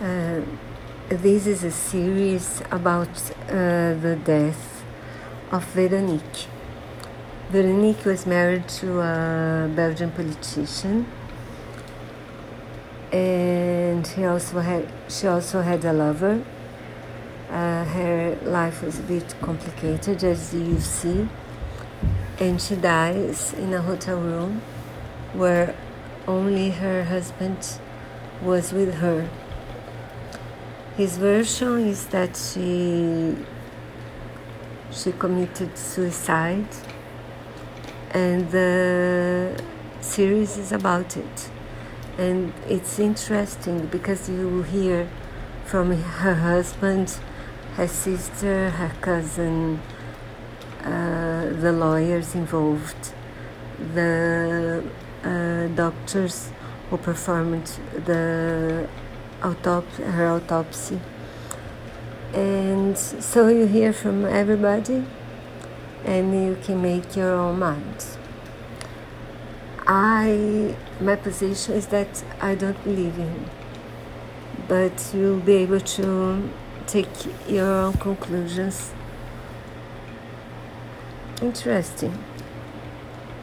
Uh, this is a series about uh, the death of Veronique. Veronique was married to a Belgian politician, and he also had she also had a lover. Uh, her life was a bit complicated, as you see, and she dies in a hotel room where only her husband was with her. His version is that she she committed suicide and the series is about it. And it's interesting because you hear from her husband her sister her cousin uh, the lawyers involved the uh, doctors who performed the autopsy, her autopsy. And so you hear from everybody and you can make your own mind. I, my position is that I don't believe in him, but you'll be able to take your own conclusions. Interesting.